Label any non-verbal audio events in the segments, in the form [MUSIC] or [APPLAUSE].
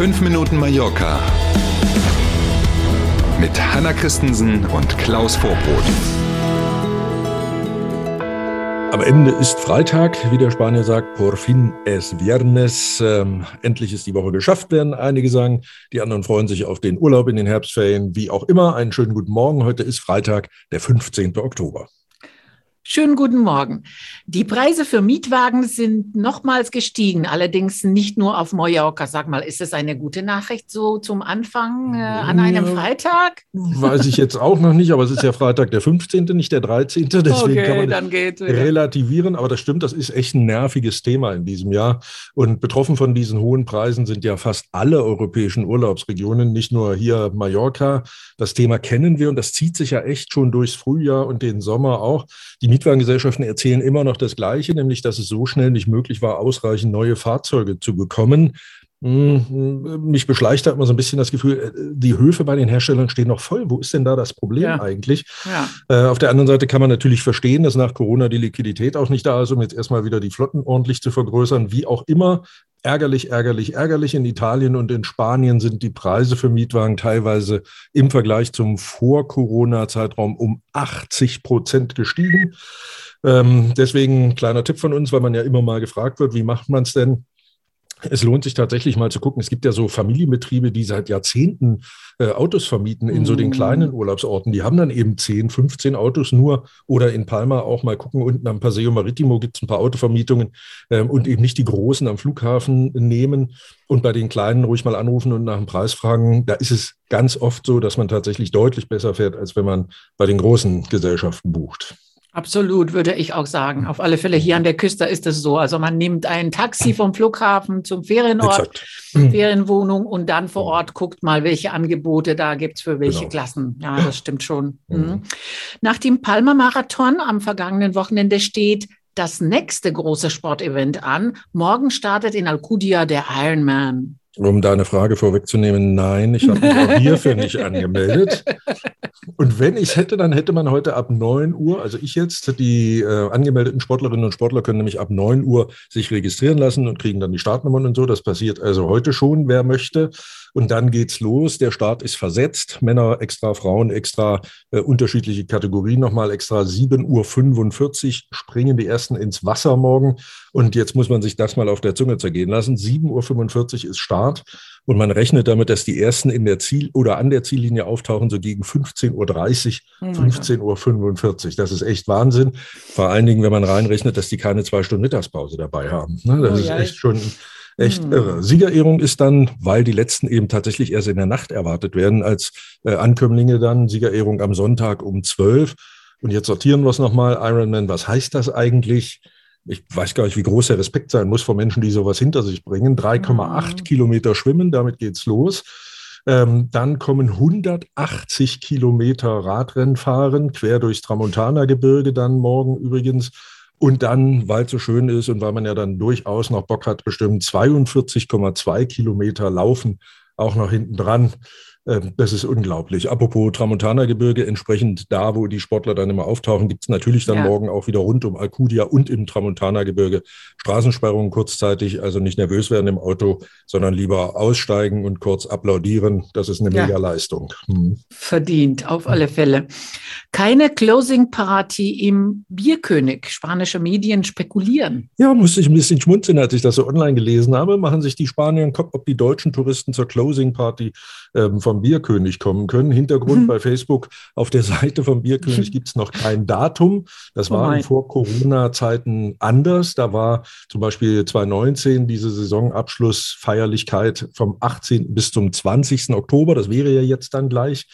5 Minuten Mallorca mit Hanna Christensen und Klaus Vorbrot. Am Ende ist Freitag, wie der Spanier sagt, por fin es viernes. Ähm, endlich ist die Woche geschafft, werden einige sagen. Die anderen freuen sich auf den Urlaub in den Herbstferien. Wie auch immer, einen schönen guten Morgen. Heute ist Freitag, der 15. Oktober. Schönen guten Morgen. Die Preise für Mietwagen sind nochmals gestiegen, allerdings nicht nur auf Mallorca. Sag mal, ist das eine gute Nachricht so zum Anfang äh, an einem ja, Freitag? Weiß ich jetzt auch noch nicht, aber es ist ja Freitag der 15., nicht der 13. Deswegen okay, kann man das relativieren. Aber das stimmt, das ist echt ein nerviges Thema in diesem Jahr. Und betroffen von diesen hohen Preisen sind ja fast alle europäischen Urlaubsregionen, nicht nur hier Mallorca. Das Thema kennen wir und das zieht sich ja echt schon durchs Frühjahr und den Sommer auch. Die Mietwagengesellschaften erzählen immer noch das Gleiche, nämlich dass es so schnell nicht möglich war, ausreichend neue Fahrzeuge zu bekommen. Hm, mich beschleicht da immer so ein bisschen das Gefühl, äh, die Höfe bei den Herstellern stehen noch voll. Wo ist denn da das Problem ja. eigentlich? Ja. Äh, auf der anderen Seite kann man natürlich verstehen, dass nach Corona die Liquidität auch nicht da ist, um jetzt erstmal wieder die Flotten ordentlich zu vergrößern. Wie auch immer, ärgerlich, ärgerlich, ärgerlich. In Italien und in Spanien sind die Preise für Mietwagen teilweise im Vergleich zum Vor-Corona-Zeitraum um 80 Prozent gestiegen. Ähm, deswegen kleiner Tipp von uns, weil man ja immer mal gefragt wird, wie macht man es denn? Es lohnt sich tatsächlich mal zu gucken. Es gibt ja so Familienbetriebe, die seit Jahrzehnten äh, Autos vermieten in so den mhm. kleinen Urlaubsorten. Die haben dann eben 10, 15 Autos nur oder in Palma auch mal gucken. Unten am Paseo Maritimo gibt es ein paar Autovermietungen ähm, und eben nicht die großen am Flughafen nehmen und bei den kleinen ruhig mal anrufen und nach dem Preis fragen. Da ist es ganz oft so, dass man tatsächlich deutlich besser fährt, als wenn man bei den großen Gesellschaften bucht. Absolut, würde ich auch sagen. Auf alle Fälle hier an der Küste ist es so. Also man nimmt ein Taxi vom Flughafen zum Ferienort, Exakt. Ferienwohnung und dann vor Ort guckt mal, welche Angebote da gibt's für welche genau. Klassen. Ja, das stimmt schon. Mhm. mhm. Nach dem Palma-Marathon am vergangenen Wochenende steht das nächste große Sportevent an. Morgen startet in Alcudia der Ironman. Um deine Frage vorwegzunehmen, nein, ich habe mich auch hierfür nicht [LAUGHS] angemeldet. Und wenn ich es hätte, dann hätte man heute ab 9 Uhr, also ich jetzt, die äh, angemeldeten Sportlerinnen und Sportler können nämlich ab 9 Uhr sich registrieren lassen und kriegen dann die Startnummern und so. Das passiert also heute schon, wer möchte. Und dann geht's los. Der Start ist versetzt. Männer extra, Frauen extra, äh, unterschiedliche Kategorien nochmal extra. 7.45 Uhr springen die ersten ins Wasser morgen. Und jetzt muss man sich das mal auf der Zunge zergehen lassen. 7.45 Uhr ist Start. Und man rechnet damit, dass die ersten in der Ziel- oder an der Ziellinie auftauchen, so gegen 15.30 Uhr, 15.45 Uhr. Das ist echt Wahnsinn. Vor allen Dingen, wenn man reinrechnet, dass die keine zwei Stunden Mittagspause dabei haben. Ne, das oh, ist echt schon Echt hm. irre. Siegerehrung ist dann, weil die letzten eben tatsächlich erst in der Nacht erwartet werden, als äh, Ankömmlinge dann Siegerehrung am Sonntag um 12. Und jetzt sortieren wir es nochmal. Ironman, was heißt das eigentlich? Ich weiß gar nicht, wie groß der Respekt sein muss vor Menschen, die sowas hinter sich bringen. 3,8 mhm. Kilometer schwimmen, damit geht's los. Ähm, dann kommen 180 Kilometer Radrennen fahren, quer durchs Tramontana-Gebirge dann morgen übrigens. Und dann, weil es so schön ist und weil man ja dann durchaus noch Bock hat, bestimmt 42,2 Kilometer laufen, auch noch hinten dran. Ähm, das ist unglaublich. Apropos Tramontana-Gebirge, entsprechend da, wo die Sportler dann immer auftauchen, gibt es natürlich dann ja. morgen auch wieder rund um Alcudia und im Tramontana-Gebirge Straßensperrungen kurzzeitig. Also nicht nervös werden im Auto, sondern lieber aussteigen und kurz applaudieren. Das ist eine ja. mega Leistung. Hm. Verdient, auf alle Fälle. Keine Closing Party im Bierkönig. Spanische Medien spekulieren. Ja, musste ich ein bisschen schmunzeln, als ich das so online gelesen habe. Machen sich die Spanier einen Kopf, ob die deutschen Touristen zur Closing Party ähm, vom Bierkönig kommen können. Hintergrund mhm. bei Facebook auf der Seite vom Bierkönig [LAUGHS] gibt es noch kein Datum. Das oh war in Vor-Corona-Zeiten anders. Da war zum Beispiel 2019 diese Saisonabschlussfeierlichkeit vom 18. bis zum 20. Oktober. Das wäre ja jetzt dann gleich.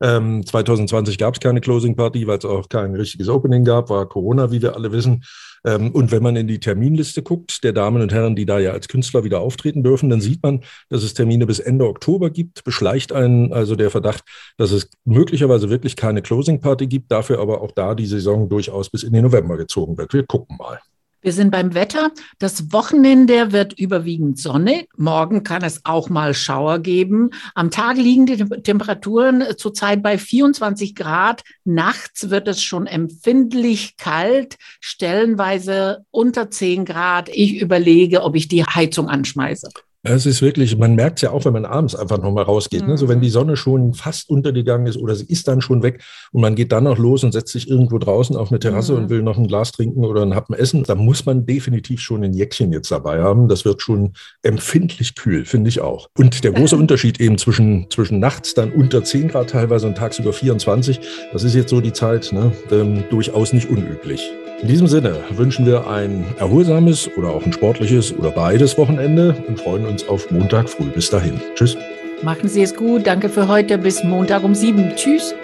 Ähm, 2020 gab es keine Closing Party, weil es auch kein richtiges Opening gab, war Corona, wie wir alle wissen. Ähm, und wenn man in die Terminliste guckt, der Damen und Herren, die da ja als Künstler wieder auftreten dürfen, dann sieht man, dass es Termine bis Ende Oktober gibt. Beschleicht einen also der Verdacht, dass es möglicherweise wirklich keine Closing Party gibt, dafür aber auch da die Saison durchaus bis in den November gezogen wird. Wir gucken mal. Wir sind beim Wetter. Das Wochenende wird überwiegend Sonne. Morgen kann es auch mal Schauer geben. Am Tag liegen die Temperaturen zurzeit bei 24 Grad. Nachts wird es schon empfindlich kalt, stellenweise unter 10 Grad. Ich überlege, ob ich die Heizung anschmeiße. Es ist wirklich, man merkt es ja auch, wenn man abends einfach nochmal rausgeht. Mhm. Ne? So wenn die Sonne schon fast untergegangen ist oder sie ist dann schon weg und man geht dann noch los und setzt sich irgendwo draußen auf eine Terrasse mhm. und will noch ein Glas trinken oder ein Happen essen, da muss man definitiv schon ein Jäckchen jetzt dabei haben. Das wird schon empfindlich kühl, finde ich auch. Und der große [LAUGHS] Unterschied eben zwischen, zwischen nachts dann unter 10 Grad teilweise und tagsüber 24, das ist jetzt so die Zeit, ne? ähm, durchaus nicht unüblich. In diesem Sinne wünschen wir ein erholsames oder auch ein sportliches oder beides Wochenende und freuen uns auf Montag früh. Bis dahin. Tschüss. Machen Sie es gut. Danke für heute. Bis Montag um sieben. Tschüss.